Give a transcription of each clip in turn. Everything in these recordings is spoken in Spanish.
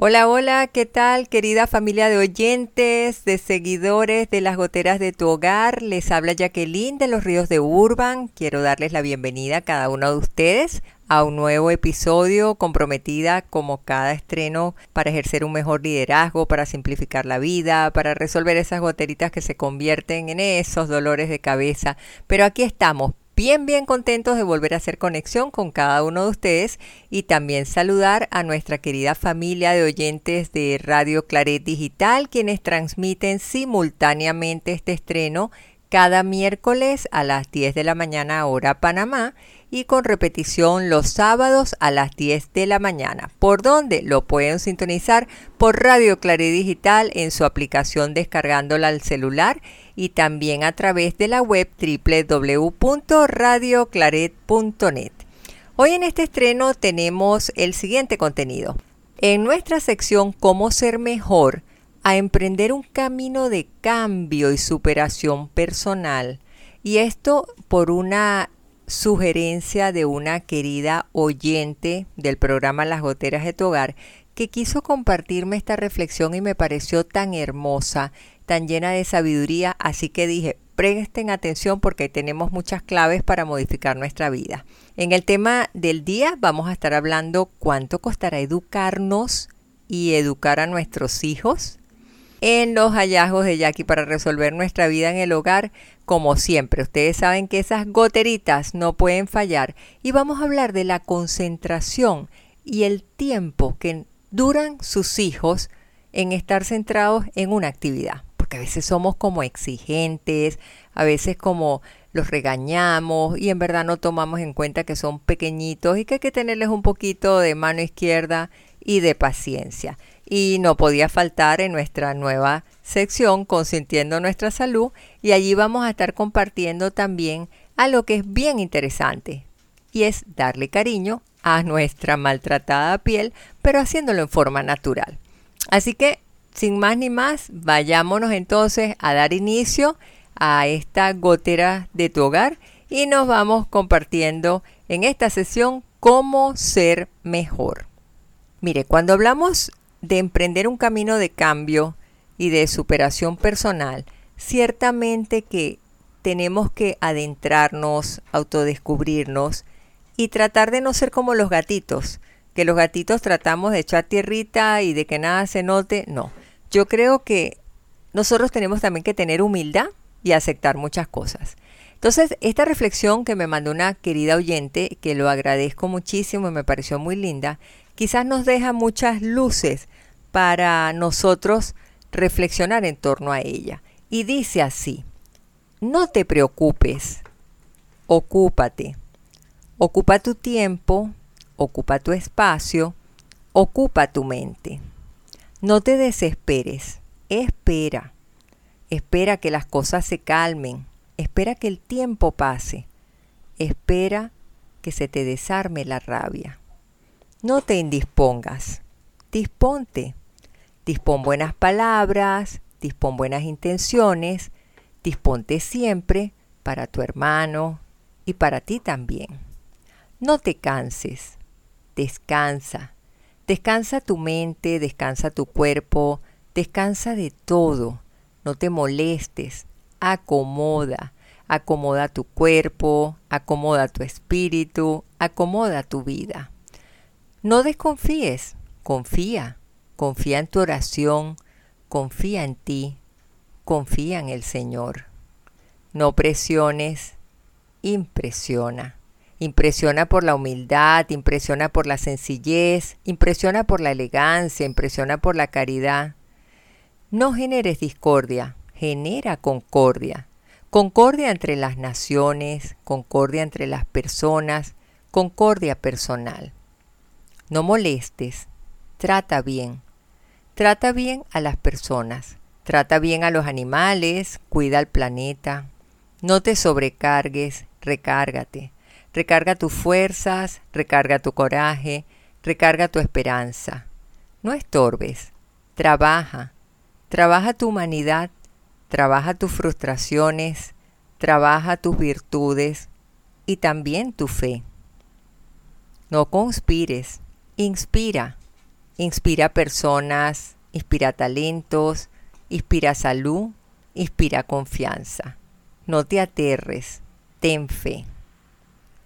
Hola, hola, ¿qué tal querida familia de oyentes, de seguidores de las goteras de tu hogar? Les habla Jacqueline de los Ríos de Urban. Quiero darles la bienvenida a cada uno de ustedes a un nuevo episodio comprometida como cada estreno para ejercer un mejor liderazgo, para simplificar la vida, para resolver esas goteritas que se convierten en esos dolores de cabeza. Pero aquí estamos bien, bien contentos de volver a hacer conexión con cada uno de ustedes y también saludar a nuestra querida familia de oyentes de Radio Claret Digital, quienes transmiten simultáneamente este estreno cada miércoles a las 10 de la mañana hora Panamá y con repetición los sábados a las 10 de la mañana. ¿Por dónde? Lo pueden sintonizar por Radio Claret Digital en su aplicación descargándola al celular y también a través de la web www.radioclaret.net. Hoy en este estreno tenemos el siguiente contenido. En nuestra sección Cómo ser mejor, a emprender un camino de cambio y superación personal. Y esto por una sugerencia de una querida oyente del programa Las Goteras de tu Hogar que quiso compartirme esta reflexión y me pareció tan hermosa tan llena de sabiduría, así que dije, presten atención porque tenemos muchas claves para modificar nuestra vida. En el tema del día vamos a estar hablando cuánto costará educarnos y educar a nuestros hijos. En los hallazgos de Jackie para resolver nuestra vida en el hogar, como siempre, ustedes saben que esas goteritas no pueden fallar y vamos a hablar de la concentración y el tiempo que duran sus hijos en estar centrados en una actividad porque a veces somos como exigentes, a veces como los regañamos y en verdad no tomamos en cuenta que son pequeñitos y que hay que tenerles un poquito de mano izquierda y de paciencia. Y no podía faltar en nuestra nueva sección Consintiendo nuestra salud y allí vamos a estar compartiendo también a lo que es bien interesante y es darle cariño a nuestra maltratada piel, pero haciéndolo en forma natural. Así que sin más ni más, vayámonos entonces a dar inicio a esta gotera de tu hogar y nos vamos compartiendo en esta sesión cómo ser mejor. Mire, cuando hablamos de emprender un camino de cambio y de superación personal, ciertamente que tenemos que adentrarnos, autodescubrirnos y tratar de no ser como los gatitos, que los gatitos tratamos de echar tierrita y de que nada se note, no yo creo que nosotros tenemos también que tener humildad y aceptar muchas cosas. Entonces, esta reflexión que me mandó una querida oyente, que lo agradezco muchísimo y me pareció muy linda, quizás nos deja muchas luces para nosotros reflexionar en torno a ella. Y dice así, no te preocupes, ocúpate, ocupa tu tiempo, ocupa tu espacio, ocupa tu mente. No te desesperes, espera, espera que las cosas se calmen, espera que el tiempo pase, espera que se te desarme la rabia. No te indispongas, disponte, dispón buenas palabras, dispón buenas intenciones, disponte siempre para tu hermano y para ti también. No te canses, descansa, Descansa tu mente, descansa tu cuerpo, descansa de todo. No te molestes, acomoda, acomoda tu cuerpo, acomoda tu espíritu, acomoda tu vida. No desconfíes, confía, confía en tu oración, confía en ti, confía en el Señor. No presiones, impresiona. Impresiona por la humildad, impresiona por la sencillez, impresiona por la elegancia, impresiona por la caridad. No generes discordia, genera concordia. Concordia entre las naciones, concordia entre las personas, concordia personal. No molestes, trata bien. Trata bien a las personas, trata bien a los animales, cuida al planeta, No te sobrecargues, recárgate. Recarga tus fuerzas, recarga tu coraje, recarga tu esperanza. No estorbes, trabaja, trabaja tu humanidad, trabaja tus frustraciones, trabaja tus virtudes y también tu fe. No conspires, inspira, inspira personas, inspira talentos, inspira salud, inspira confianza. No te aterres, ten fe.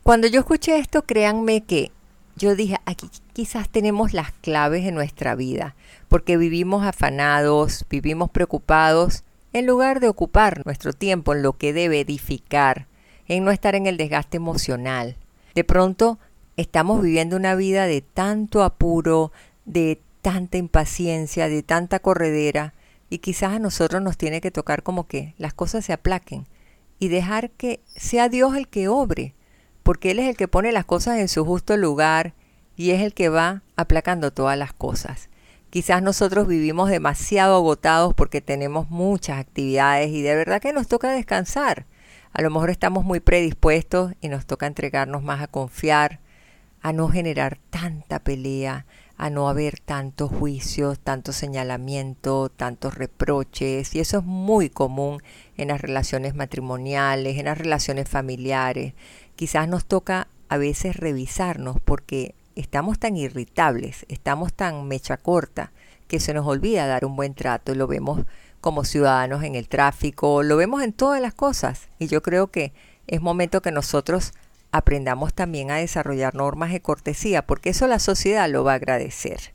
Cuando yo escuché esto, créanme que yo dije, aquí quizás tenemos las claves de nuestra vida, porque vivimos afanados, vivimos preocupados, en lugar de ocupar nuestro tiempo en lo que debe edificar, en no estar en el desgaste emocional. De pronto estamos viviendo una vida de tanto apuro, de tanta impaciencia, de tanta corredera, y quizás a nosotros nos tiene que tocar como que las cosas se aplaquen y dejar que sea Dios el que obre, porque Él es el que pone las cosas en su justo lugar y es el que va aplacando todas las cosas. Quizás nosotros vivimos demasiado agotados porque tenemos muchas actividades y de verdad que nos toca descansar. A lo mejor estamos muy predispuestos y nos toca entregarnos más a confiar, a no generar tanta pelea, a no haber tantos juicios, tanto señalamiento, tantos reproches, y eso es muy común en las relaciones matrimoniales, en las relaciones familiares. Quizás nos toca a veces revisarnos porque estamos tan irritables, estamos tan mecha corta, que se nos olvida dar un buen trato lo vemos como ciudadanos en el tráfico, lo vemos en todas las cosas, y yo creo que es momento que nosotros aprendamos también a desarrollar normas de cortesía, porque eso la sociedad lo va a agradecer.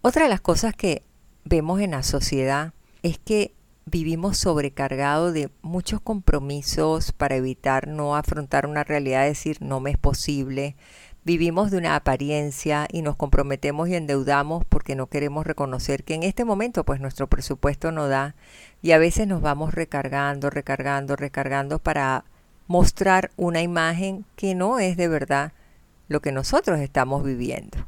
Otra de las cosas que vemos en la sociedad es que vivimos sobrecargados de muchos compromisos para evitar no afrontar una realidad, decir no me es posible. Vivimos de una apariencia y nos comprometemos y endeudamos porque no queremos reconocer que en este momento pues nuestro presupuesto no da y a veces nos vamos recargando, recargando, recargando para mostrar una imagen que no es de verdad lo que nosotros estamos viviendo.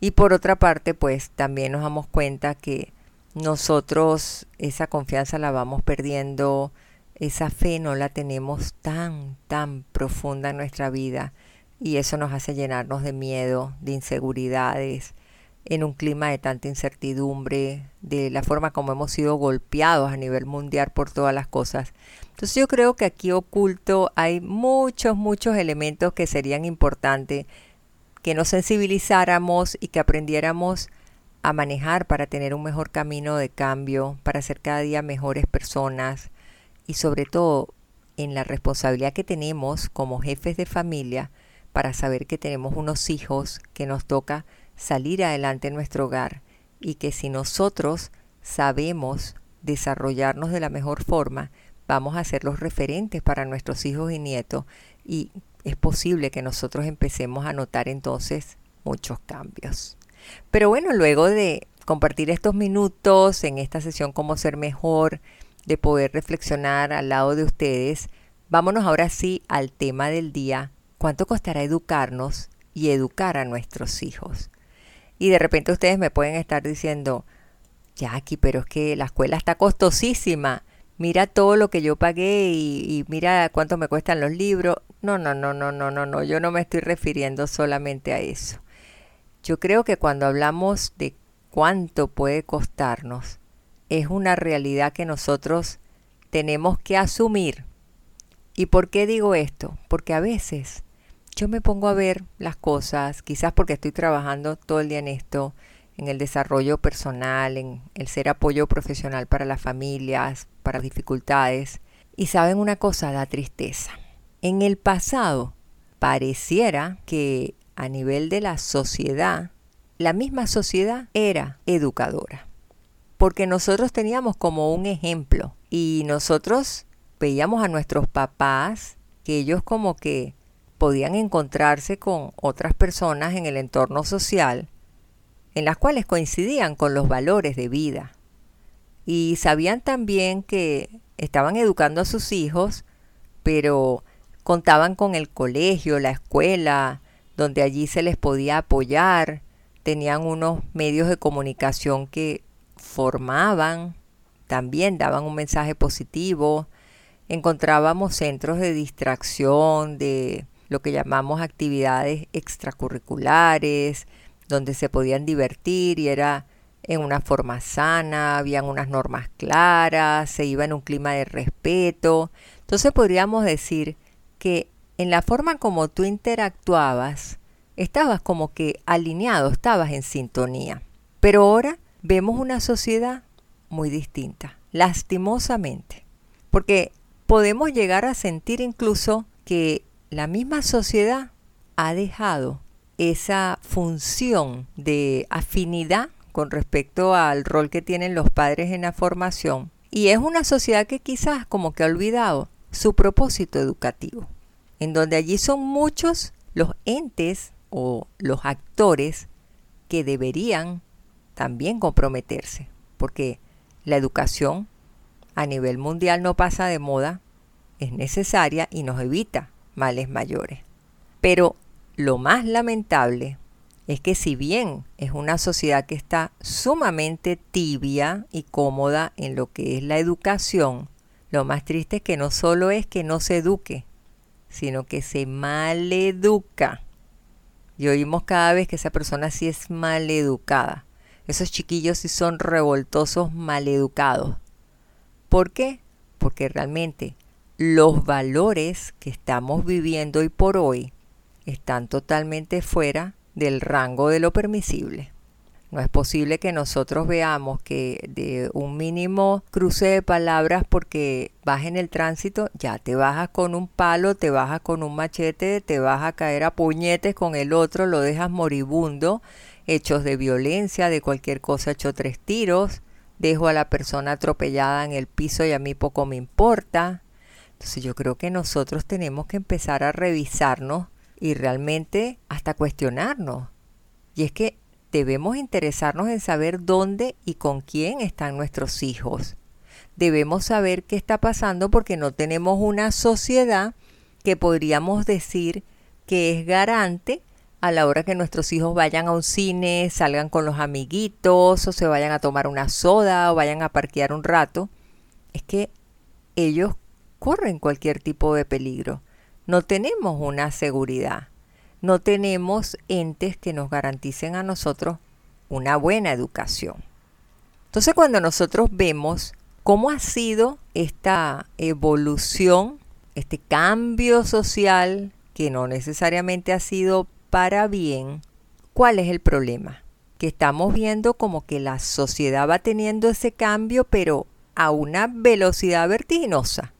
Y por otra parte, pues también nos damos cuenta que nosotros esa confianza la vamos perdiendo, esa fe no la tenemos tan, tan profunda en nuestra vida y eso nos hace llenarnos de miedo, de inseguridades, en un clima de tanta incertidumbre, de la forma como hemos sido golpeados a nivel mundial por todas las cosas. Entonces yo creo que aquí oculto hay muchos, muchos elementos que serían importantes que nos sensibilizáramos y que aprendiéramos a manejar para tener un mejor camino de cambio, para ser cada día mejores personas y sobre todo en la responsabilidad que tenemos como jefes de familia para saber que tenemos unos hijos que nos toca salir adelante en nuestro hogar y que si nosotros sabemos desarrollarnos de la mejor forma, vamos a ser los referentes para nuestros hijos y nietos y es posible que nosotros empecemos a notar entonces muchos cambios. Pero bueno, luego de compartir estos minutos en esta sesión Cómo ser mejor, de poder reflexionar al lado de ustedes, vámonos ahora sí al tema del día, ¿cuánto costará educarnos y educar a nuestros hijos? Y de repente ustedes me pueden estar diciendo, Jackie, pero es que la escuela está costosísima. Mira todo lo que yo pagué y, y, mira cuánto me cuestan los libros. No, no, no, no, no, no, no. Yo no me estoy refiriendo solamente a eso. Yo creo que cuando hablamos de cuánto puede costarnos, es una realidad que nosotros tenemos que asumir. ¿Y por qué digo esto? Porque a veces yo me pongo a ver las cosas, quizás porque estoy trabajando todo el día en esto, en el desarrollo personal, en el ser apoyo profesional para las familias, para dificultades. Y saben una cosa, da tristeza. En el pasado pareciera que a nivel de la sociedad, la misma sociedad era educadora. Porque nosotros teníamos como un ejemplo y nosotros veíamos a nuestros papás que ellos como que podían encontrarse con otras personas en el entorno social en las cuales coincidían con los valores de vida. Y sabían también que estaban educando a sus hijos, pero contaban con el colegio, la escuela, donde allí se les podía apoyar, tenían unos medios de comunicación que formaban, también daban un mensaje positivo, encontrábamos centros de distracción, de lo que llamamos actividades extracurriculares, donde se podían divertir y era en una forma sana, habían unas normas claras, se iba en un clima de respeto. Entonces podríamos decir que en la forma como tú interactuabas, estabas como que alineado, estabas en sintonía. Pero ahora vemos una sociedad muy distinta, lastimosamente, porque podemos llegar a sentir incluso que la misma sociedad ha dejado esa función de afinidad con respecto al rol que tienen los padres en la formación. Y es una sociedad que quizás como que ha olvidado su propósito educativo, en donde allí son muchos los entes o los actores que deberían también comprometerse, porque la educación a nivel mundial no pasa de moda, es necesaria y nos evita males mayores. Pero lo más lamentable es que si bien es una sociedad que está sumamente tibia y cómoda en lo que es la educación, lo más triste es que no solo es que no se eduque, sino que se maleduca. Y oímos cada vez que esa persona sí es maleducada. Esos chiquillos sí son revoltosos, maleducados. ¿Por qué? Porque realmente los valores que estamos viviendo hoy por hoy están totalmente fuera del rango de lo permisible. No es posible que nosotros veamos que de un mínimo cruce de palabras porque vas en el tránsito, ya te bajas con un palo, te bajas con un machete, te vas a caer a puñetes con el otro, lo dejas moribundo, hechos de violencia, de cualquier cosa, hecho tres tiros, dejo a la persona atropellada en el piso y a mí poco me importa. Entonces yo creo que nosotros tenemos que empezar a revisarnos y realmente hasta cuestionarnos. Y es que debemos interesarnos en saber dónde y con quién están nuestros hijos. Debemos saber qué está pasando porque no tenemos una sociedad que podríamos decir que es garante a la hora que nuestros hijos vayan a un cine, salgan con los amiguitos o se vayan a tomar una soda o vayan a parquear un rato. Es que ellos corren cualquier tipo de peligro no tenemos una seguridad, no tenemos entes que nos garanticen a nosotros una buena educación. Entonces cuando nosotros vemos cómo ha sido esta evolución, este cambio social, que no necesariamente ha sido para bien, ¿cuál es el problema? Que estamos viendo como que la sociedad va teniendo ese cambio, pero a una velocidad vertiginosa.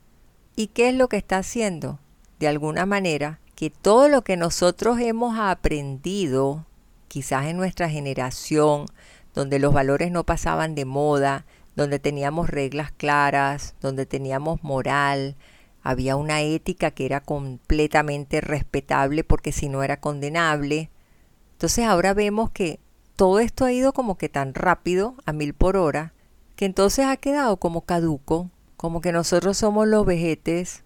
¿Y qué es lo que está haciendo? de alguna manera que todo lo que nosotros hemos aprendido, quizás en nuestra generación, donde los valores no pasaban de moda, donde teníamos reglas claras, donde teníamos moral, había una ética que era completamente respetable porque si no era condenable. Entonces ahora vemos que todo esto ha ido como que tan rápido, a mil por hora, que entonces ha quedado como caduco, como que nosotros somos los vejetes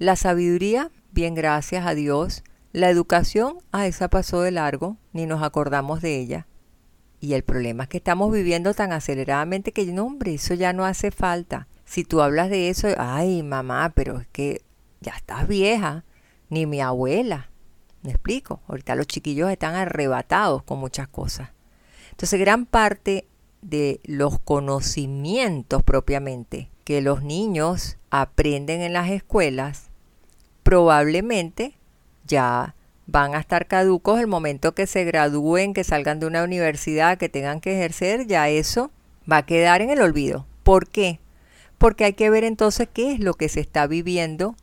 la sabiduría, bien gracias a Dios. La educación, a esa pasó de largo, ni nos acordamos de ella. Y el problema es que estamos viviendo tan aceleradamente que, no, hombre, eso ya no hace falta. Si tú hablas de eso, ay, mamá, pero es que ya estás vieja, ni mi abuela. ¿Me explico? Ahorita los chiquillos están arrebatados con muchas cosas. Entonces, gran parte de los conocimientos propiamente que los niños aprenden en las escuelas probablemente ya van a estar caducos el momento que se gradúen, que salgan de una universidad, que tengan que ejercer, ya eso va a quedar en el olvido. ¿Por qué? Porque hay que ver entonces qué es lo que se está viviendo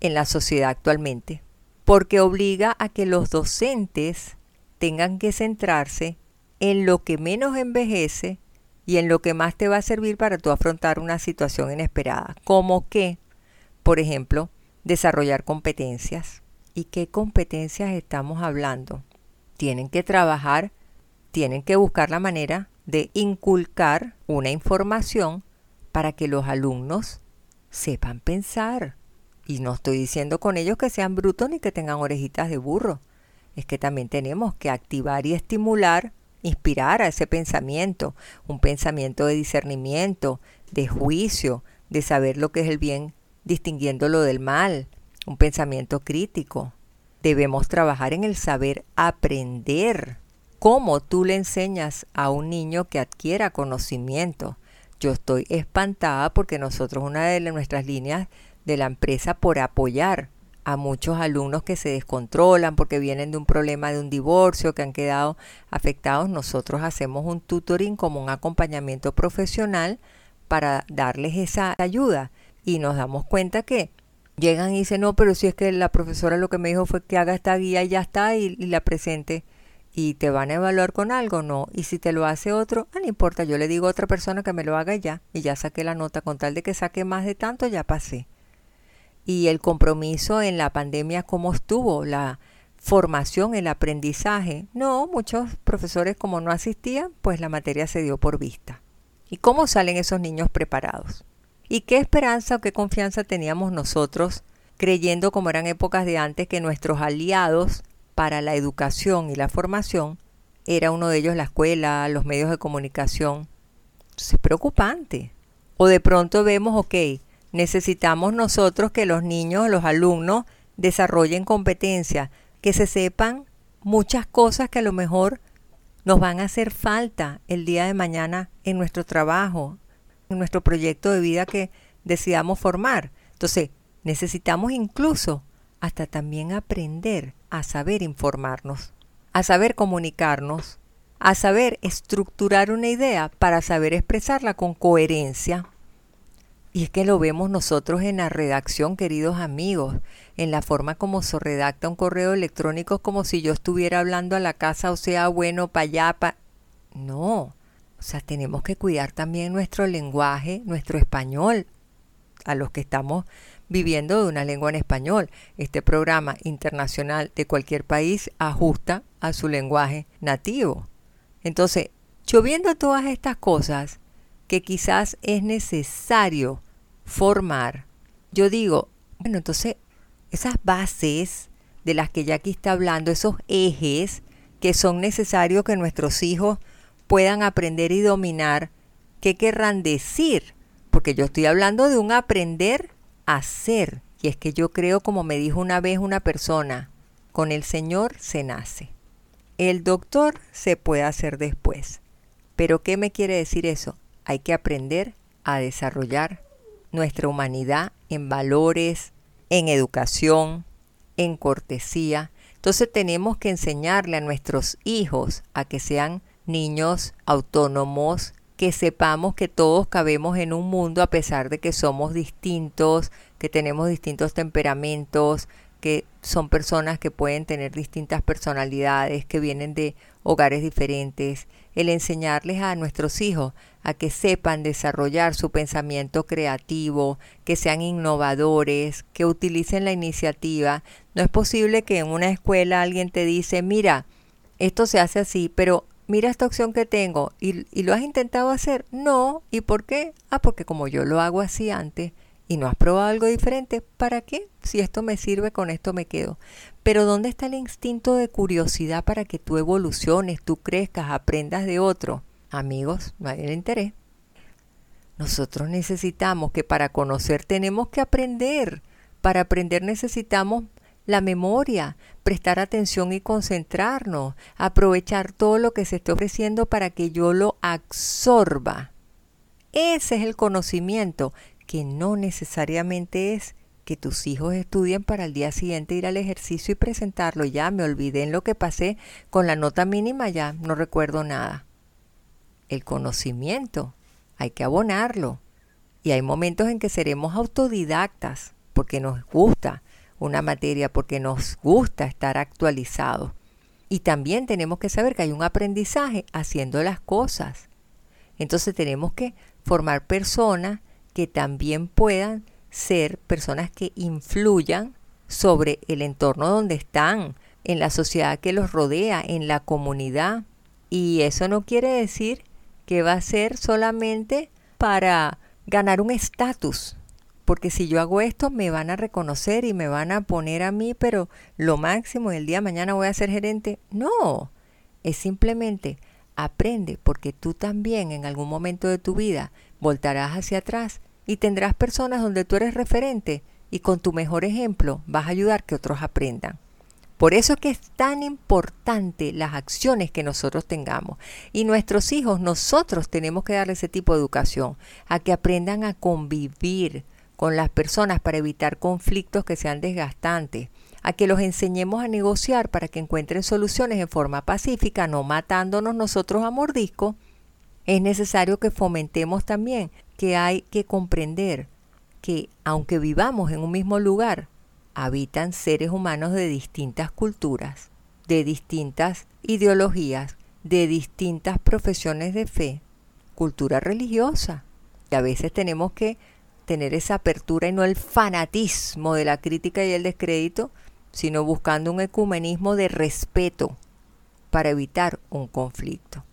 en la sociedad actualmente. Porque obliga a que los docentes tengan que centrarse en lo que menos envejece y en lo que más te va a servir para tú afrontar una situación inesperada. Como que, por ejemplo, desarrollar competencias. ¿Y qué competencias estamos hablando? Tienen que trabajar, tienen que buscar la manera de inculcar una información para que los alumnos sepan pensar. Y no estoy diciendo con ellos que sean brutos ni que tengan orejitas de burro. Es que también tenemos que activar y estimular, inspirar a ese pensamiento, un pensamiento de discernimiento, de juicio, de saber lo que es el bien distinguiéndolo del mal, un pensamiento crítico. Debemos trabajar en el saber aprender. ¿Cómo tú le enseñas a un niño que adquiera conocimiento? Yo estoy espantada porque nosotros una de nuestras líneas de la empresa por apoyar a muchos alumnos que se descontrolan porque vienen de un problema de un divorcio, que han quedado afectados, nosotros hacemos un tutoring como un acompañamiento profesional para darles esa ayuda y nos damos cuenta que llegan y dicen, no, pero si es que la profesora lo que me dijo fue que haga esta guía y ya está y, la presente y te van a evaluar con algo, no. Y si te lo hace otro, ah, no importa, yo le digo a otra persona que me lo haga ya y ya saqué la nota con tal de que saque más de tanto, ya pasé. Y el compromiso en la pandemia, ¿cómo estuvo? La formación, el aprendizaje. No, muchos profesores como no asistían, pues la materia se dio por vista. ¿Y cómo salen esos niños preparados? ¿Y qué esperanza o qué confianza teníamos nosotros creyendo como eran épocas de antes que nuestros aliados para la educación y la formación era uno de ellos la escuela, los medios de comunicación? es preocupante. O de pronto vemos, ok, necesitamos nosotros que los niños, los alumnos, desarrollen competencias, que se sepan muchas cosas que a lo mejor nos van a hacer falta el día de mañana en nuestro trabajo, nuestro proyecto de vida que decidamos formar. Entonces, necesitamos incluso hasta también aprender a saber informarnos, a saber comunicarnos, a saber estructurar una idea para saber expresarla con coherencia. Y es que lo vemos nosotros en la redacción, queridos amigos, en la forma como se redacta un correo electrónico como si yo estuviera hablando a la casa, o sea, bueno, para allá, pa... No, o sea, tenemos que cuidar también nuestro lenguaje, nuestro español, a los que estamos viviendo de una lengua en español. Este programa internacional de cualquier país ajusta a su lenguaje nativo. Entonces, yo viendo todas estas cosas que quizás es necesario formar, yo digo, bueno, entonces esas bases de las que ya aquí está hablando, esos ejes que son necesarios que nuestros hijos puedan aprender y dominar, ¿qué querrán decir? Porque yo estoy hablando de un aprender a ser. Y es que yo creo, como me dijo una vez una persona, con el Señor se nace. El doctor se puede hacer después. Pero ¿qué me quiere decir eso? Hay que aprender a desarrollar nuestra humanidad en valores, en educación, en cortesía. Entonces tenemos que enseñarle a nuestros hijos a que sean niños autónomos, que sepamos que todos cabemos en un mundo a pesar de que somos distintos, que tenemos distintos temperamentos, que son personas que pueden tener distintas personalidades, que vienen de hogares diferentes, el enseñarles a nuestros hijos a que sepan desarrollar su pensamiento creativo, que sean innovadores, que utilicen la iniciativa. No es posible que en una escuela alguien te dice, mira, esto se hace así, pero mira esta opción que tengo y, y, lo has intentado hacer. No, ¿y por qué? Ah, porque como yo lo hago así antes y no has probado algo diferente, ¿para qué? Si esto me sirve, con esto me quedo. Pero ¿dónde está el instinto de curiosidad para que tú evoluciones, tú crezcas, aprendas de otro? Amigos, no hay el interés. Nosotros necesitamos que para conocer tenemos que aprender. Para aprender necesitamos la memoria, prestar atención y concentrarnos, aprovechar todo lo que se está ofreciendo para que yo lo absorba. Ese es el conocimiento que no necesariamente es que tus hijos estudien para el día siguiente ir al ejercicio y presentarlo. Ya me olvidé en lo que pasé con la nota mínima, ya no recuerdo nada. El conocimiento hay que abonarlo. Y hay momentos en que seremos autodidactas porque nos gusta, una materia porque nos gusta estar actualizados. Y también tenemos que saber que hay un aprendizaje haciendo las cosas. Entonces tenemos que formar personas que también puedan ser personas que influyan sobre el entorno donde están, en la sociedad que los rodea, en la comunidad. Y eso no quiere decir que va a ser solamente para ganar un estatus, porque si yo hago esto me van a reconocer y me van a poner a mí, pero lo máximo el día de mañana voy a ser gerente. No, es simplemente aprende porque tú también en algún momento de tu vida voltarás hacia atrás y tendrás personas donde tú eres referente y con tu mejor ejemplo vas a ayudar que otros aprendan. Por eso es que es tan importante las acciones que nosotros tengamos. Y nuestros hijos, nosotros tenemos que darle ese tipo de educación, a que aprendan a convivir con las personas para evitar conflictos que sean desgastantes, a que los enseñemos a negociar para que encuentren soluciones en forma pacífica, no matándonos nosotros a mordisco. Es necesario que fomentemos también que hay que comprender que aunque vivamos en un mismo lugar, habitan seres humanos de distintas culturas, de distintas ideologías, de distintas profesiones de fe, cultura religiosa. Y a veces tenemos que tener esa apertura y no el fanatismo de la crítica y el descrédito, sino buscando un ecumenismo de respeto para evitar un conflicto.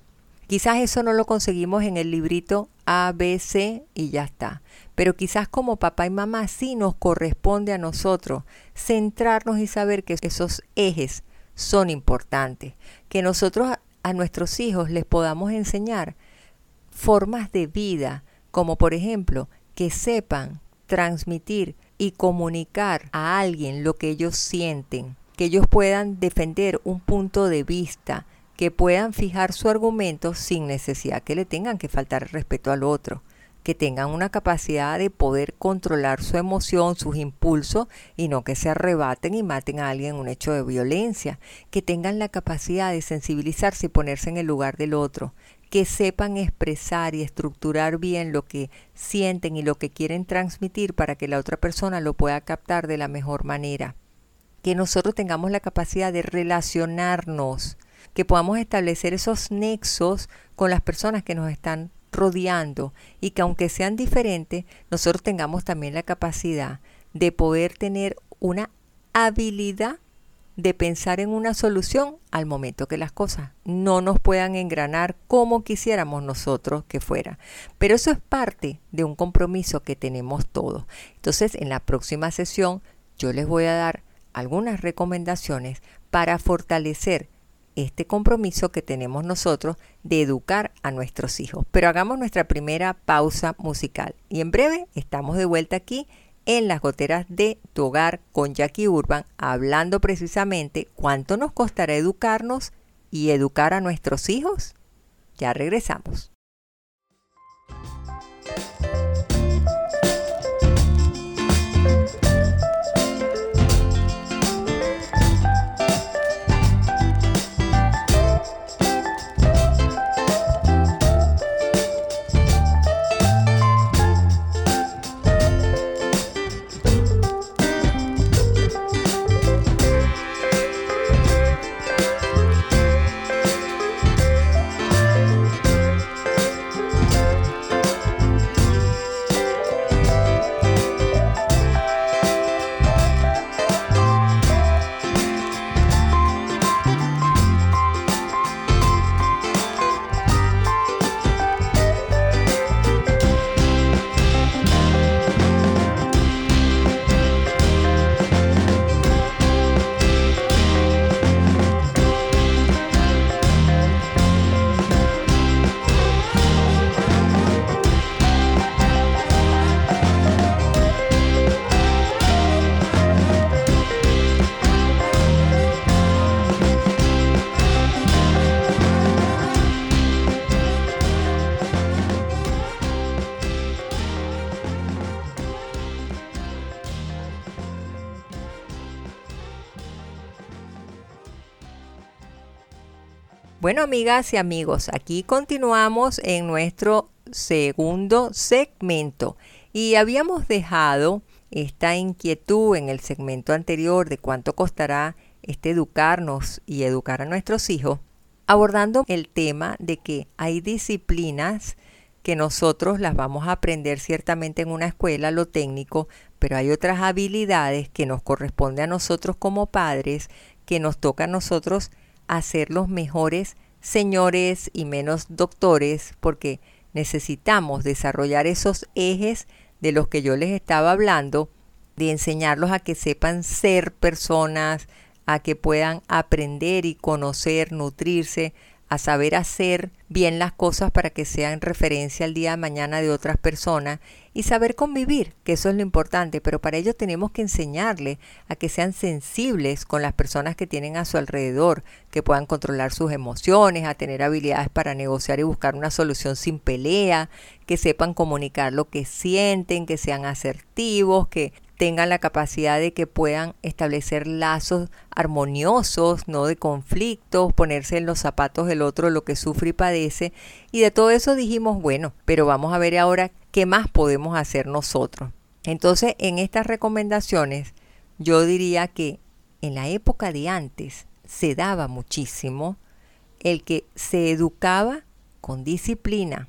Quizás eso no lo conseguimos en el librito A, B, C y ya está. Pero quizás como papá y mamá sí nos corresponde a nosotros centrarnos y saber que esos ejes son importantes. Que nosotros a nuestros hijos les podamos enseñar formas de vida, como por ejemplo que sepan transmitir y comunicar a alguien lo que ellos sienten, que ellos puedan defender un punto de vista, que puedan fijar su argumento sin necesidad que le tengan que faltar respeto al otro, que tengan una capacidad de poder controlar su emoción, sus impulsos y no que se arrebaten y maten a alguien en un hecho de violencia, que tengan la capacidad de sensibilizarse y ponerse en el lugar del otro, que sepan expresar y estructurar bien lo que sienten y lo que quieren transmitir para que la otra persona lo pueda captar de la mejor manera. Que nosotros tengamos la capacidad de relacionarnos que podamos establecer esos nexos con las personas que nos están rodeando y que aunque sean diferentes, nosotros tengamos también la capacidad de poder tener una habilidad de pensar en una solución al momento que las cosas no nos puedan engranar como quisiéramos nosotros que fuera. Pero eso es parte de un compromiso que tenemos todos. Entonces, en la próxima sesión yo les voy a dar algunas recomendaciones para fortalecer este compromiso que tenemos nosotros de educar a nuestros hijos. Pero hagamos nuestra primera pausa musical y en breve estamos de vuelta aquí en las goteras de tu hogar con Jackie Urban, hablando precisamente cuánto nos costará educarnos y educar a nuestros hijos. Ya regresamos. Bueno, amigas y amigos, aquí continuamos en nuestro segundo segmento. Y habíamos dejado esta inquietud en el segmento anterior de cuánto costará este educarnos y educar a nuestros hijos, abordando el tema de que hay disciplinas que nosotros las vamos a aprender ciertamente en una escuela, lo técnico, pero hay otras habilidades que nos corresponde a nosotros como padres, que nos toca a nosotros a ser los mejores señores y menos doctores porque necesitamos desarrollar esos ejes de los que yo les estaba hablando, de enseñarlos a que sepan ser personas, a que puedan aprender y conocer, nutrirse, a saber hacer bien las cosas para que sean referencia al día de mañana de otras personas y saber convivir, que eso es lo importante, pero para ello tenemos que enseñarle a que sean sensibles con las personas que tienen a su alrededor, que puedan controlar sus emociones, a tener habilidades para negociar y buscar una solución sin pelea, que sepan comunicar lo que sienten, que sean asertivos, que tengan la capacidad de que puedan establecer lazos armoniosos, no de conflictos, ponerse en los zapatos del otro lo que sufre y padece. Y de todo eso dijimos, bueno, pero vamos a ver ahora qué más podemos hacer nosotros. Entonces, en estas recomendaciones, yo diría que en la época de antes se daba muchísimo el que se educaba con disciplina.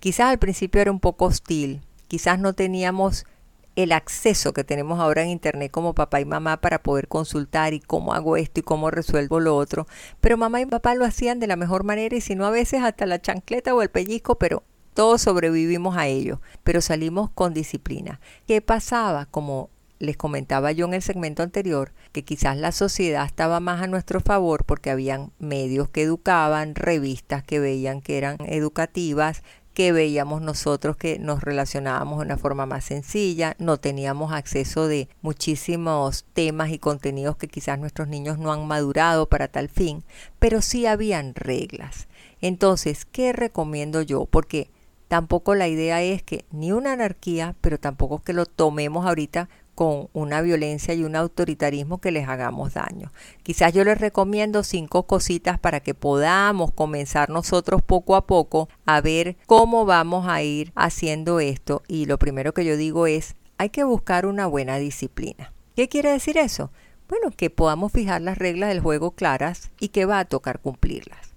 Quizás al principio era un poco hostil, quizás no teníamos el acceso que tenemos ahora en Internet como papá y mamá para poder consultar y cómo hago esto y cómo resuelvo lo otro. Pero mamá y papá lo hacían de la mejor manera y si no a veces hasta la chancleta o el pellizco, pero todos sobrevivimos a ello. Pero salimos con disciplina. ¿Qué pasaba? Como les comentaba yo en el segmento anterior, que quizás la sociedad estaba más a nuestro favor porque habían medios que educaban, revistas que veían que eran educativas, que veíamos nosotros que nos relacionábamos de una forma más sencilla, no teníamos acceso de muchísimos temas y contenidos que quizás nuestros niños no han madurado para tal fin, pero sí habían reglas. Entonces, ¿qué recomiendo yo? Porque tampoco la idea es que ni una anarquía, pero tampoco es que lo tomemos ahorita con una violencia y un autoritarismo que les hagamos daño. Quizás yo les recomiendo cinco cositas para que podamos comenzar nosotros poco a poco a ver cómo vamos a ir haciendo esto. Y lo primero que yo digo es, hay que buscar una buena disciplina. ¿Qué quiere decir eso? Bueno, que podamos fijar las reglas del juego claras y que va a tocar cumplirlas.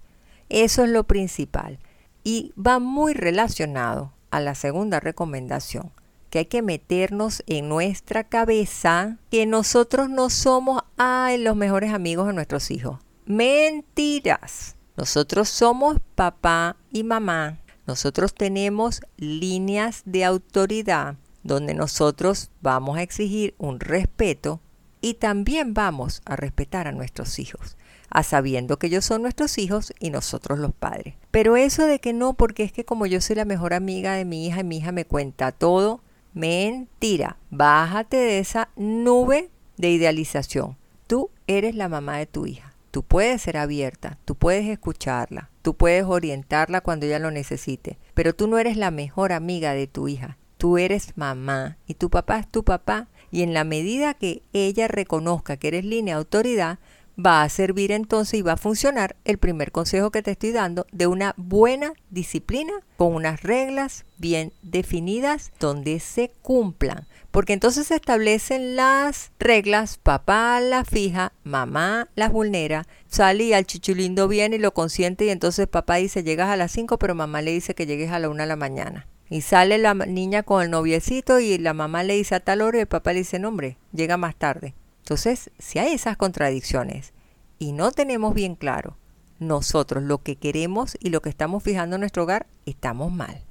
Eso es lo principal. Y va muy relacionado a la segunda recomendación que hay que meternos en nuestra cabeza que nosotros no somos ay, los mejores amigos de nuestros hijos. Mentiras. Nosotros somos papá y mamá. Nosotros tenemos líneas de autoridad donde nosotros vamos a exigir un respeto y también vamos a respetar a nuestros hijos, a sabiendo que ellos son nuestros hijos y nosotros los padres. Pero eso de que no, porque es que como yo soy la mejor amiga de mi hija y mi hija me cuenta todo, Mentira. Bájate de esa nube de idealización. Tú eres la mamá de tu hija. Tú puedes ser abierta, tú puedes escucharla, tú puedes orientarla cuando ella lo necesite, pero tú no eres la mejor amiga de tu hija. Tú eres mamá y tu papá es tu papá y en la medida que ella reconozca que eres línea de autoridad, va a servir entonces y va a funcionar el primer consejo que te estoy dando de una buena disciplina con unas reglas bien definidas donde se cumplan. Porque entonces se establecen las reglas, papá las fija, mamá las vulnera, sale y al chichulindo viene y lo consiente y entonces papá dice llegas a las 5 pero mamá le dice que llegues a la 1 de la mañana. Y sale la niña con el noviecito y la mamá le dice a tal hora y el papá le dice, no hombre, llega más tarde. Entonces, si hay esas contradicciones y no tenemos bien claro nosotros lo que queremos y lo que estamos fijando en nuestro hogar, estamos mal.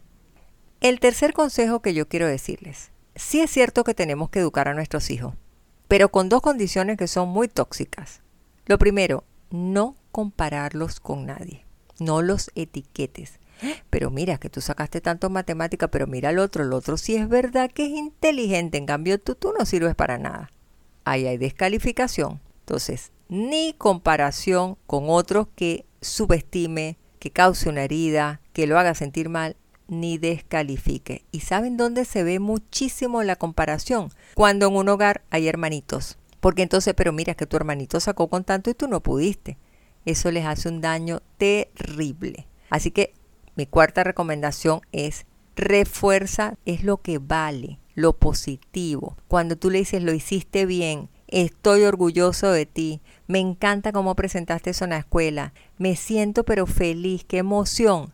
El tercer consejo que yo quiero decirles, sí es cierto que tenemos que educar a nuestros hijos, pero con dos condiciones que son muy tóxicas. Lo primero, no compararlos con nadie, no los etiquetes. Pero mira que tú sacaste tanto matemática, pero mira al otro, el otro sí es verdad que es inteligente, en cambio tú, tú no sirves para nada ahí hay descalificación. Entonces, ni comparación con otros que subestime, que cause una herida, que lo haga sentir mal, ni descalifique. ¿Y saben dónde se ve muchísimo la comparación? Cuando en un hogar hay hermanitos. Porque entonces, pero mira que tu hermanito sacó con tanto y tú no pudiste. Eso les hace un daño terrible. Así que mi cuarta recomendación es refuerza es lo que vale lo positivo. Cuando tú le dices lo hiciste bien, estoy orgulloso de ti, me encanta cómo presentaste eso en la escuela, me siento pero feliz, qué emoción.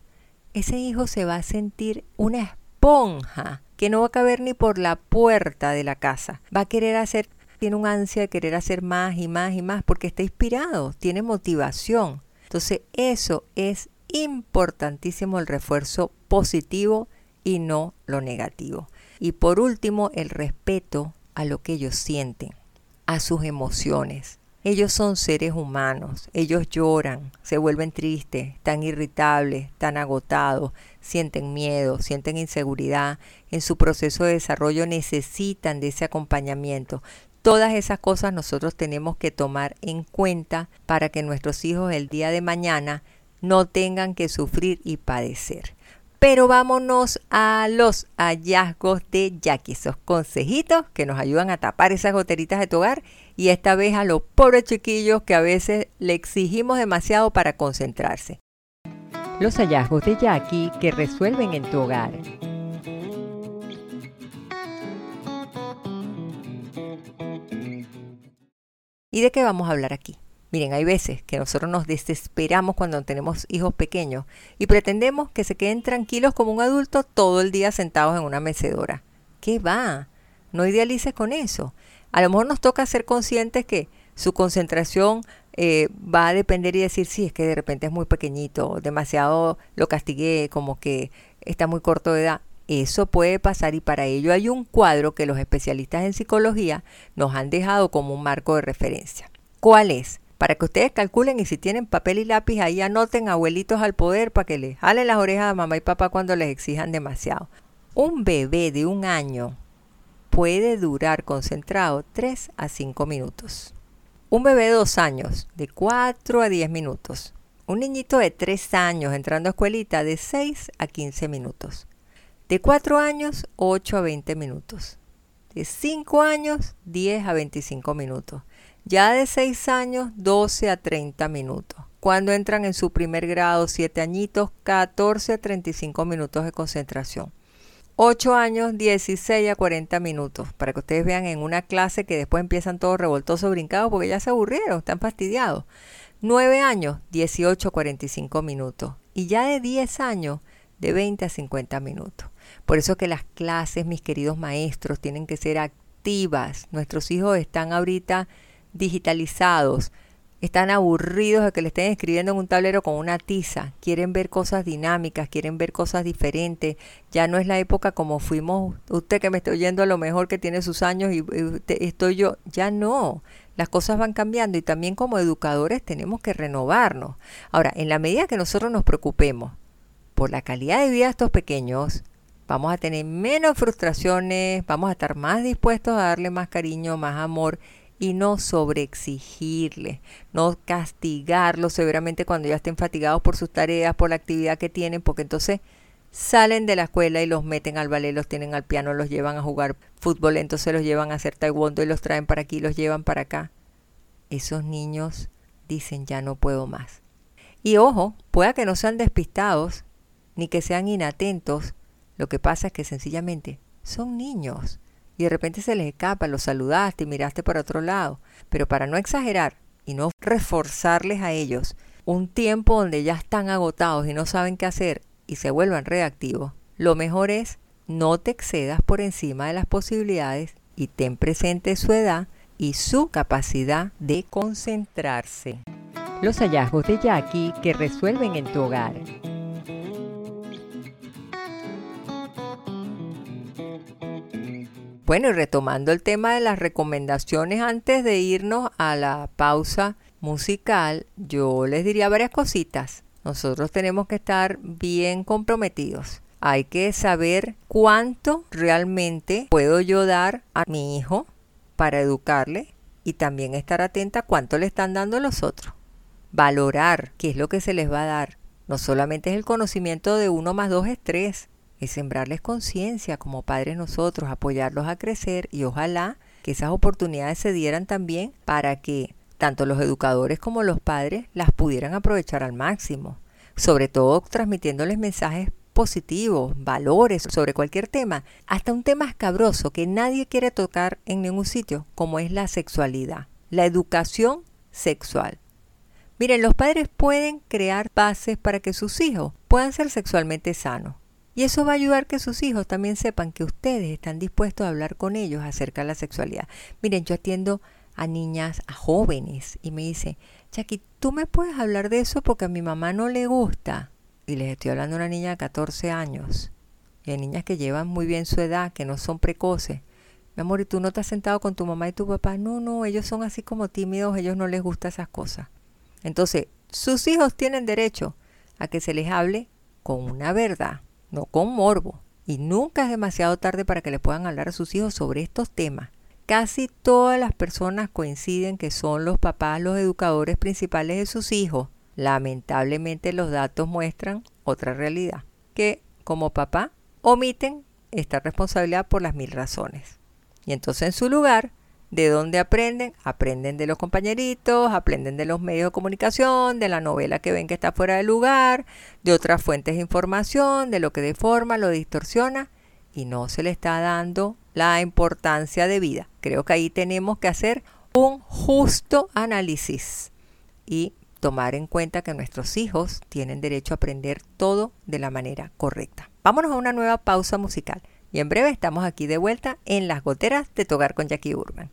Ese hijo se va a sentir una esponja que no va a caber ni por la puerta de la casa. Va a querer hacer, tiene un ansia de querer hacer más y más y más porque está inspirado, tiene motivación. Entonces eso es importantísimo el refuerzo positivo y no lo negativo. Y por último, el respeto a lo que ellos sienten, a sus emociones. Ellos son seres humanos, ellos lloran, se vuelven tristes, están irritables, están agotados, sienten miedo, sienten inseguridad, en su proceso de desarrollo necesitan de ese acompañamiento. Todas esas cosas nosotros tenemos que tomar en cuenta para que nuestros hijos el día de mañana no tengan que sufrir y padecer. Pero vámonos a los hallazgos de Jackie, esos consejitos que nos ayudan a tapar esas goteritas de tu hogar y esta vez a los pobres chiquillos que a veces le exigimos demasiado para concentrarse. Los hallazgos de Jackie que resuelven en tu hogar. ¿Y de qué vamos a hablar aquí? Miren, hay veces que nosotros nos desesperamos cuando tenemos hijos pequeños y pretendemos que se queden tranquilos como un adulto todo el día sentados en una mecedora. ¿Qué va? No idealices con eso. A lo mejor nos toca ser conscientes que su concentración eh, va a depender y decir, sí, es que de repente es muy pequeñito, demasiado lo castigué, como que está muy corto de edad. Eso puede pasar y para ello hay un cuadro que los especialistas en psicología nos han dejado como un marco de referencia. ¿Cuál es? Para que ustedes calculen y si tienen papel y lápiz ahí anoten abuelitos al poder para que les jalen las orejas a mamá y papá cuando les exijan demasiado. Un bebé de un año puede durar concentrado 3 a 5 minutos. Un bebé de 2 años de 4 a 10 minutos. Un niñito de 3 años entrando a escuelita de 6 a 15 minutos. De 4 años 8 a 20 minutos. De 5 años 10 a 25 minutos ya de 6 años, 12 a 30 minutos. Cuando entran en su primer grado, 7 añitos, 14 a 35 minutos de concentración. 8 años, 16 a 40 minutos, para que ustedes vean en una clase que después empiezan todos revoltosos, brincados, porque ya se aburrieron, están fastidiados. 9 años, 18 a 45 minutos. Y ya de 10 años, de 20 a 50 minutos. Por eso que las clases, mis queridos maestros, tienen que ser activas. Nuestros hijos están ahorita digitalizados, están aburridos de que le estén escribiendo en un tablero con una tiza, quieren ver cosas dinámicas, quieren ver cosas diferentes, ya no es la época como fuimos, usted que me está oyendo a lo mejor que tiene sus años y estoy yo, ya no, las cosas van cambiando y también como educadores tenemos que renovarnos. Ahora, en la medida que nosotros nos preocupemos por la calidad de vida de estos pequeños, vamos a tener menos frustraciones, vamos a estar más dispuestos a darle más cariño, más amor y no sobreexigirle, no castigarlos severamente cuando ya estén fatigados por sus tareas, por la actividad que tienen, porque entonces salen de la escuela y los meten al ballet, los tienen al piano, los llevan a jugar fútbol, entonces los llevan a hacer taekwondo y los traen para aquí, los llevan para acá. Esos niños dicen ya no puedo más. Y ojo, pueda que no sean despistados ni que sean inatentos, lo que pasa es que sencillamente son niños y de repente se les escapa, los saludaste y miraste para otro lado. Pero para no exagerar y no reforzarles a ellos un tiempo donde ya están agotados y no saben qué hacer y se vuelvan reactivos, lo mejor es no te excedas por encima de las posibilidades y ten presente su edad y su capacidad de concentrarse. Los hallazgos de Jackie que resuelven en tu hogar. Bueno, y retomando el tema de las recomendaciones antes de irnos a la pausa musical, yo les diría varias cositas. Nosotros tenemos que estar bien comprometidos. Hay que saber cuánto realmente puedo yo dar a mi hijo para educarle y también estar atenta a cuánto le están dando los otros. Valorar qué es lo que se les va a dar. No solamente es el conocimiento de uno más dos es tres es sembrarles conciencia como padres nosotros, apoyarlos a crecer y ojalá que esas oportunidades se dieran también para que tanto los educadores como los padres las pudieran aprovechar al máximo, sobre todo transmitiéndoles mensajes positivos, valores sobre cualquier tema, hasta un tema escabroso que nadie quiere tocar en ningún sitio, como es la sexualidad, la educación sexual. Miren, los padres pueden crear bases para que sus hijos puedan ser sexualmente sanos. Y eso va a ayudar que sus hijos también sepan que ustedes están dispuestos a hablar con ellos acerca de la sexualidad. Miren, yo atiendo a niñas, a jóvenes, y me dice, Jackie, ¿tú me puedes hablar de eso porque a mi mamá no le gusta? Y les estoy hablando a una niña de 14 años. Y hay niñas que llevan muy bien su edad, que no son precoces. Mi amor, ¿y tú no te has sentado con tu mamá y tu papá? No, no, ellos son así como tímidos, ellos no les gustan esas cosas. Entonces, sus hijos tienen derecho a que se les hable con una verdad, no con morbo. Y nunca es demasiado tarde para que le puedan hablar a sus hijos sobre estos temas. Casi todas las personas coinciden que son los papás los educadores principales de sus hijos. Lamentablemente los datos muestran otra realidad, que como papá omiten esta responsabilidad por las mil razones. Y entonces en su lugar, ¿de dónde aprenden? Aprenden de los compañeritos, aprenden de los medios de comunicación, de la novela que ven que está fuera de lugar, de otras fuentes de información, de lo que deforma, lo distorsiona y no se le está dando la importancia de vida. Creo que ahí tenemos que hacer un justo análisis y tomar en cuenta que nuestros hijos tienen derecho a aprender todo de la manera correcta. Vámonos a una nueva pausa musical y en breve estamos aquí de vuelta en las goteras de Togar con Jackie Urban.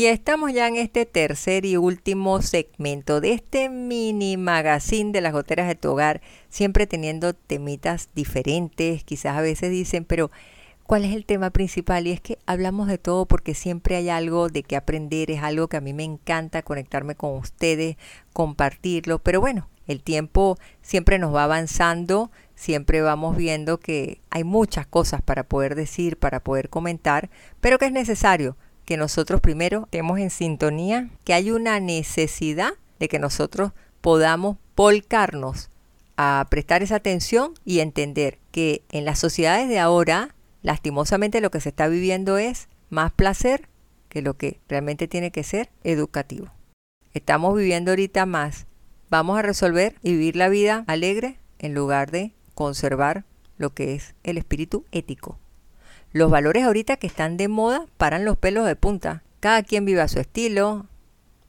Y estamos ya en este tercer y último segmento de este mini magazine de las goteras de tu hogar, siempre teniendo temitas diferentes, quizás a veces dicen, pero ¿cuál es el tema principal? Y es que hablamos de todo porque siempre hay algo de qué aprender, es algo que a mí me encanta conectarme con ustedes, compartirlo, pero bueno, el tiempo siempre nos va avanzando, siempre vamos viendo que hay muchas cosas para poder decir, para poder comentar, pero que es necesario que nosotros primero estemos en sintonía, que hay una necesidad de que nosotros podamos volcarnos a prestar esa atención y entender que en las sociedades de ahora, lastimosamente lo que se está viviendo es más placer que lo que realmente tiene que ser educativo. Estamos viviendo ahorita más. Vamos a resolver y vivir la vida alegre en lugar de conservar lo que es el espíritu ético. Los valores ahorita que están de moda paran los pelos de punta. Cada quien vive a su estilo,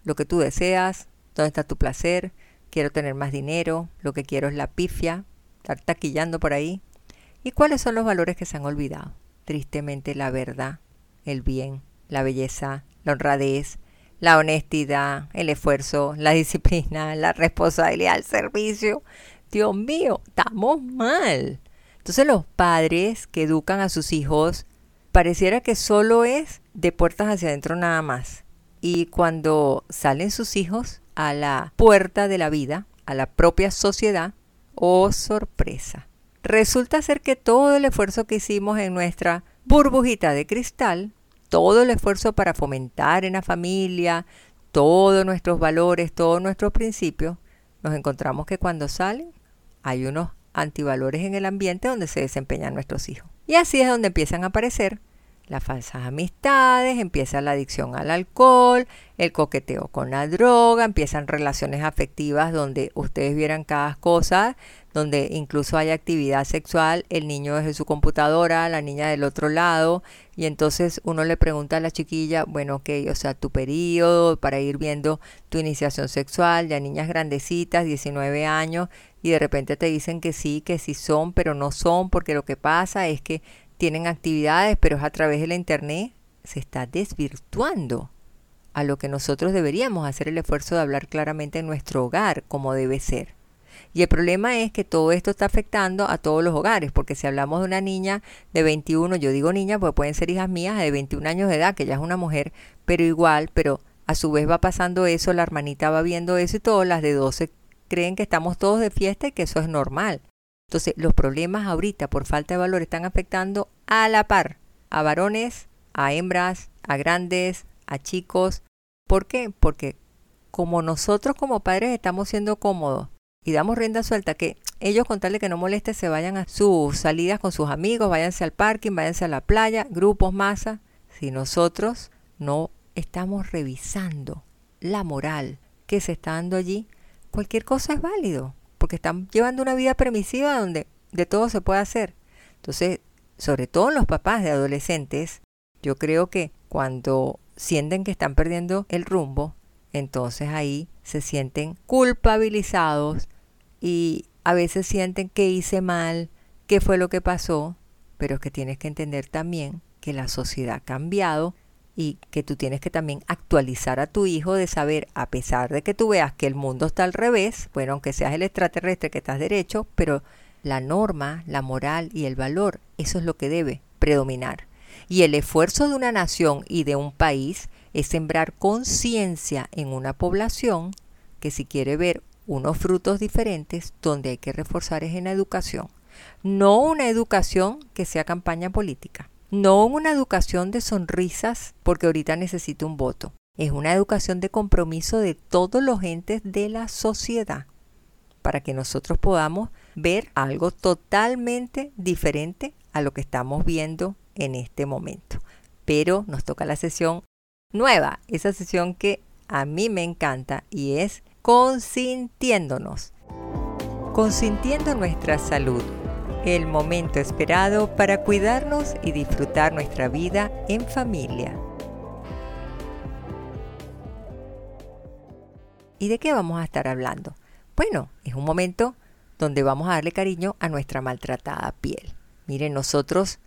lo que tú deseas, dónde está tu placer, quiero tener más dinero, lo que quiero es la pifia, estar taquillando por ahí. ¿Y cuáles son los valores que se han olvidado? Tristemente la verdad, el bien, la belleza, la honradez, la honestidad, el esfuerzo, la disciplina, la responsabilidad, el servicio. Dios mío, estamos mal. Entonces los padres que educan a sus hijos pareciera que solo es de puertas hacia adentro nada más. Y cuando salen sus hijos a la puerta de la vida, a la propia sociedad, oh sorpresa. Resulta ser que todo el esfuerzo que hicimos en nuestra burbujita de cristal, todo el esfuerzo para fomentar en la familia todos nuestros valores, todos nuestros principios, nos encontramos que cuando salen hay unos antivalores en el ambiente donde se desempeñan nuestros hijos. Y así es donde empiezan a aparecer las falsas amistades, empieza la adicción al alcohol, el coqueteo con la droga, empiezan relaciones afectivas donde ustedes vieran cada cosa, donde incluso hay actividad sexual, el niño desde su computadora, la niña del otro lado, y entonces uno le pregunta a la chiquilla, bueno, ok, o sea, tu periodo para ir viendo tu iniciación sexual, ya niñas grandecitas, 19 años, y de repente te dicen que sí, que sí son, pero no son, porque lo que pasa es que tienen actividades, pero es a través de la internet, se está desvirtuando a lo que nosotros deberíamos hacer el esfuerzo de hablar claramente en nuestro hogar como debe ser. Y el problema es que todo esto está afectando a todos los hogares, porque si hablamos de una niña de 21, yo digo niña, pues pueden ser hijas mías de 21 años de edad, que ya es una mujer, pero igual, pero a su vez va pasando eso, la hermanita va viendo eso y todas las de 12 creen que estamos todos de fiesta y que eso es normal. Entonces, los problemas ahorita por falta de valor están afectando a la par a varones, a hembras, a grandes, a chicos. ¿Por qué? Porque como nosotros como padres estamos siendo cómodos y damos rienda suelta que ellos con tal de que no moleste se vayan a sus salidas con sus amigos, váyanse al parking, váyanse a la playa, grupos, masa, si nosotros no estamos revisando la moral que se está dando allí, cualquier cosa es válido, porque están llevando una vida permisiva donde de todo se puede hacer. Entonces, sobre todo los papás de adolescentes, yo creo que cuando sienten que están perdiendo el rumbo, entonces ahí se sienten culpabilizados y a veces sienten que hice mal, qué fue lo que pasó, pero es que tienes que entender también que la sociedad ha cambiado y que tú tienes que también actualizar a tu hijo de saber, a pesar de que tú veas que el mundo está al revés, bueno, aunque seas el extraterrestre que estás derecho, pero la norma, la moral y el valor, eso es lo que debe predominar. Y el esfuerzo de una nación y de un país es sembrar conciencia en una población que si quiere ver unos frutos diferentes, donde hay que reforzar es en la educación. No una educación que sea campaña política. No una educación de sonrisas porque ahorita necesito un voto. Es una educación de compromiso de todos los entes de la sociedad para que nosotros podamos ver algo totalmente diferente a lo que estamos viendo en este momento. Pero nos toca la sesión nueva, esa sesión que a mí me encanta y es consintiéndonos, consintiendo nuestra salud, el momento esperado para cuidarnos y disfrutar nuestra vida en familia. ¿Y de qué vamos a estar hablando? Bueno, es un momento donde vamos a darle cariño a nuestra maltratada piel. Miren, nosotros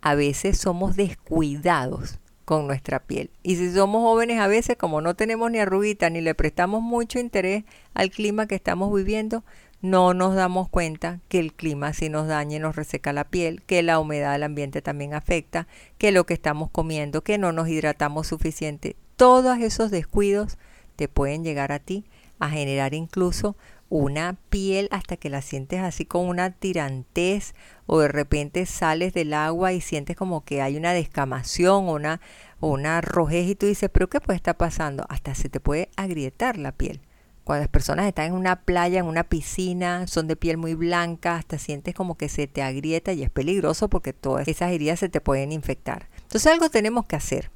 a veces somos descuidados con nuestra piel. Y si somos jóvenes a veces, como no tenemos ni arruguita ni le prestamos mucho interés al clima que estamos viviendo, no nos damos cuenta que el clima si nos daña y nos reseca la piel, que la humedad del ambiente también afecta, que lo que estamos comiendo, que no nos hidratamos suficiente. Todos esos descuidos te pueden llegar a ti a generar incluso una piel hasta que la sientes así con una tirantez o de repente sales del agua y sientes como que hay una descamación o una, una rojez y tú dices, pero ¿qué puede estar pasando? Hasta se te puede agrietar la piel. Cuando las personas están en una playa, en una piscina, son de piel muy blanca, hasta sientes como que se te agrieta y es peligroso porque todas esas heridas se te pueden infectar. Entonces algo tenemos que hacer.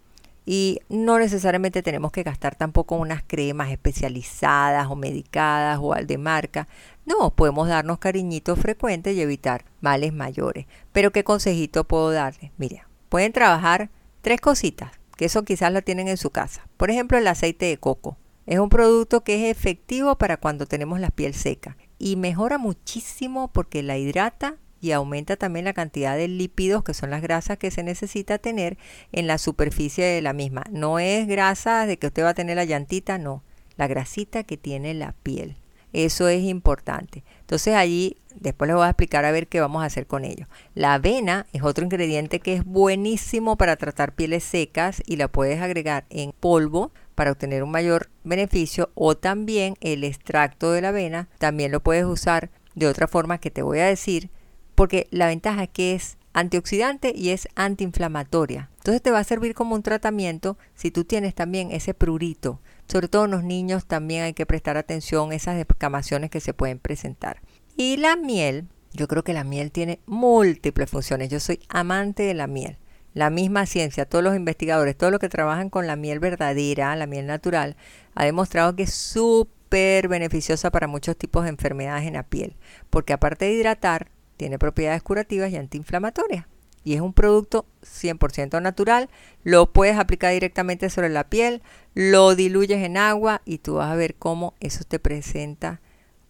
Y no necesariamente tenemos que gastar tampoco unas cremas especializadas o medicadas o al de marca. No, podemos darnos cariñitos frecuentes y evitar males mayores. Pero ¿qué consejito puedo darles? Mira, pueden trabajar tres cositas, que eso quizás la tienen en su casa. Por ejemplo, el aceite de coco. Es un producto que es efectivo para cuando tenemos la piel seca y mejora muchísimo porque la hidrata y aumenta también la cantidad de lípidos, que son las grasas que se necesita tener en la superficie de la misma. No es grasa de que usted va a tener la llantita, no, la grasita que tiene la piel. Eso es importante. Entonces allí después les voy a explicar a ver qué vamos a hacer con ello. La avena es otro ingrediente que es buenísimo para tratar pieles secas y la puedes agregar en polvo para obtener un mayor beneficio o también el extracto de la avena también lo puedes usar de otra forma que te voy a decir porque la ventaja es que es antioxidante y es antiinflamatoria. Entonces te va a servir como un tratamiento si tú tienes también ese prurito. Sobre todo en los niños también hay que prestar atención a esas descamaciones que se pueden presentar. Y la miel, yo creo que la miel tiene múltiples funciones. Yo soy amante de la miel. La misma ciencia, todos los investigadores, todos los que trabajan con la miel verdadera, la miel natural, ha demostrado que es súper beneficiosa para muchos tipos de enfermedades en la piel. Porque aparte de hidratar, tiene propiedades curativas y antiinflamatorias. Y es un producto 100% natural. Lo puedes aplicar directamente sobre la piel, lo diluyes en agua y tú vas a ver cómo eso te presenta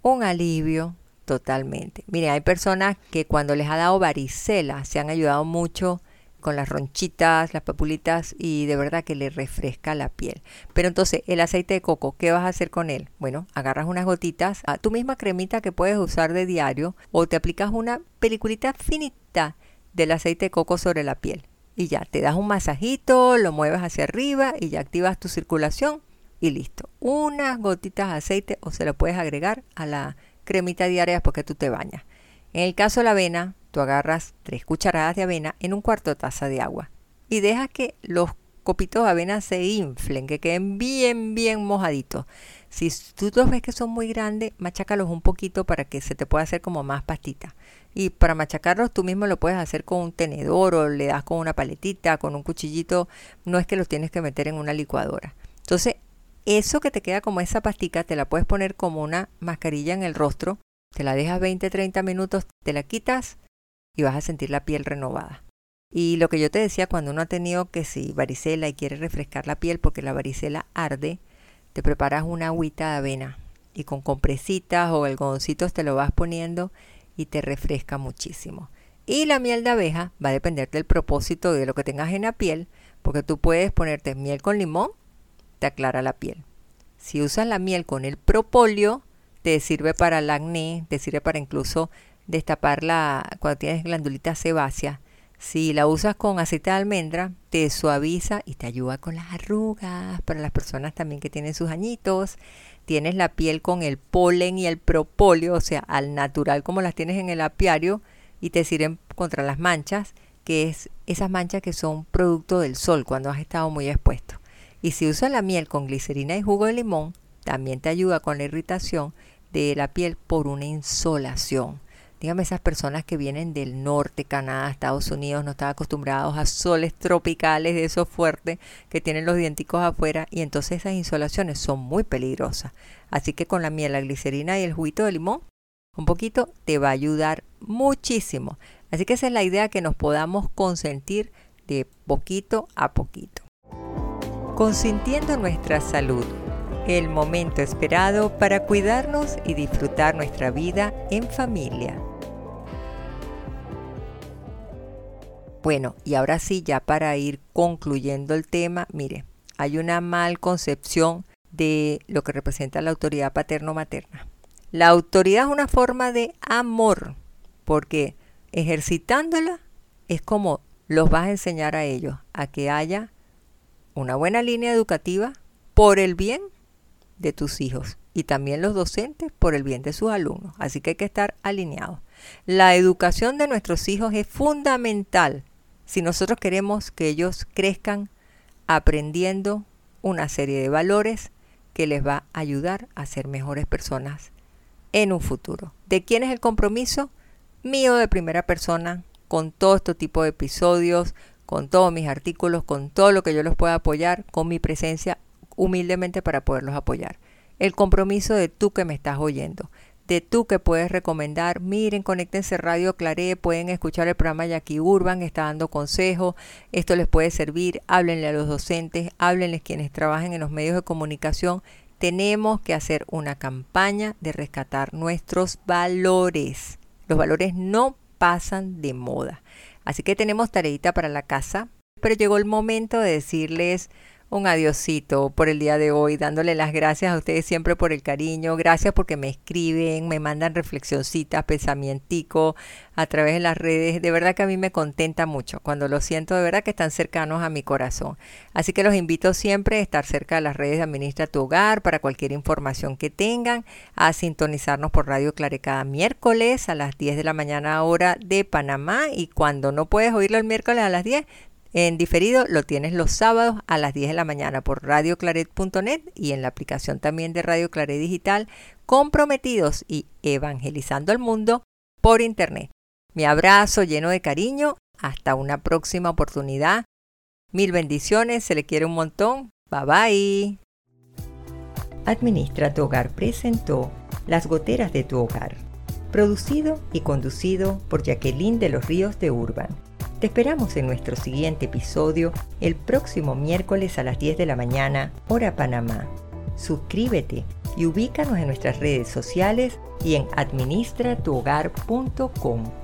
un alivio totalmente. Mire, hay personas que cuando les ha dado varicela se han ayudado mucho con las ronchitas, las papulitas y de verdad que le refresca la piel. Pero entonces, el aceite de coco, ¿qué vas a hacer con él? Bueno, agarras unas gotitas, a tu misma cremita que puedes usar de diario o te aplicas una peliculita finita del aceite de coco sobre la piel. Y ya, te das un masajito, lo mueves hacia arriba y ya activas tu circulación y listo. Unas gotitas de aceite o se lo puedes agregar a la cremita diaria porque tú te bañas. En el caso de la avena, Tú agarras tres cucharadas de avena en un cuarto de taza de agua y dejas que los copitos de avena se inflen, que queden bien, bien mojaditos. Si tú los ves que son muy grandes, machácalos un poquito para que se te pueda hacer como más pastita. Y para machacarlos tú mismo lo puedes hacer con un tenedor o le das con una paletita, con un cuchillito. No es que los tienes que meter en una licuadora. Entonces, eso que te queda como esa pastica, te la puedes poner como una mascarilla en el rostro. Te la dejas 20-30 minutos, te la quitas y vas a sentir la piel renovada. Y lo que yo te decía, cuando uno ha tenido que si varicela y quiere refrescar la piel porque la varicela arde, te preparas una agüita de avena y con compresitas o algodoncitos te lo vas poniendo y te refresca muchísimo. Y la miel de abeja va a depender del propósito de lo que tengas en la piel, porque tú puedes ponerte miel con limón, te aclara la piel. Si usas la miel con el propóleo, te sirve para el acné, te sirve para incluso destapar la, cuando tienes glandulita sebácea si la usas con aceite de almendra, te suaviza y te ayuda con las arrugas. Para las personas también que tienen sus añitos, tienes la piel con el polen y el propóleo, o sea, al natural como las tienes en el apiario, y te sirven contra las manchas, que es esas manchas que son producto del sol cuando has estado muy expuesto. Y si usas la miel con glicerina y jugo de limón, también te ayuda con la irritación de la piel por una insolación. Dígame esas personas que vienen del norte, Canadá, Estados Unidos, no están acostumbrados a soles tropicales de esos fuertes que tienen los dienticos afuera y entonces esas insolaciones son muy peligrosas. Así que con la miel, la glicerina y el juguito de limón, un poquito te va a ayudar muchísimo. Así que esa es la idea que nos podamos consentir de poquito a poquito. Consintiendo nuestra salud, el momento esperado para cuidarnos y disfrutar nuestra vida en familia. Bueno, y ahora sí, ya para ir concluyendo el tema, mire, hay una mal concepción de lo que representa la autoridad paterno-materna. La autoridad es una forma de amor, porque ejercitándola es como los vas a enseñar a ellos a que haya una buena línea educativa por el bien de tus hijos y también los docentes por el bien de sus alumnos. Así que hay que estar alineados. La educación de nuestros hijos es fundamental si nosotros queremos que ellos crezcan aprendiendo una serie de valores que les va a ayudar a ser mejores personas en un futuro. ¿De quién es el compromiso? Mío de primera persona, con todo este tipo de episodios, con todos mis artículos, con todo lo que yo los pueda apoyar, con mi presencia humildemente para poderlos apoyar. El compromiso de tú que me estás oyendo de tú que puedes recomendar. Miren, conéctense Radio Claré, pueden escuchar el programa Jackie Urban, está dando consejos, esto les puede servir, háblenle a los docentes, háblenles quienes trabajan en los medios de comunicación. Tenemos que hacer una campaña de rescatar nuestros valores. Los valores no pasan de moda. Así que tenemos tareita para la casa, pero llegó el momento de decirles un adiosito por el día de hoy, dándole las gracias a ustedes siempre por el cariño, gracias porque me escriben, me mandan reflexioncitas, pensamienticos a través de las redes. De verdad que a mí me contenta mucho cuando lo siento, de verdad que están cercanos a mi corazón. Así que los invito siempre a estar cerca de las redes de Administra tu Hogar para cualquier información que tengan, a sintonizarnos por Radio Clare cada miércoles a las 10 de la mañana hora de Panamá y cuando no puedes oírlo el miércoles a las 10, en diferido lo tienes los sábados a las 10 de la mañana por radioclaret.net y en la aplicación también de Radio Claret Digital, comprometidos y evangelizando al mundo por Internet. Mi abrazo lleno de cariño. Hasta una próxima oportunidad. Mil bendiciones. Se le quiere un montón. Bye bye. Administra tu hogar presentó Las goteras de tu hogar. Producido y conducido por Jacqueline de los Ríos de Urban. Te esperamos en nuestro siguiente episodio el próximo miércoles a las 10 de la mañana, hora Panamá. Suscríbete y ubícanos en nuestras redes sociales y en administratuhogar.com.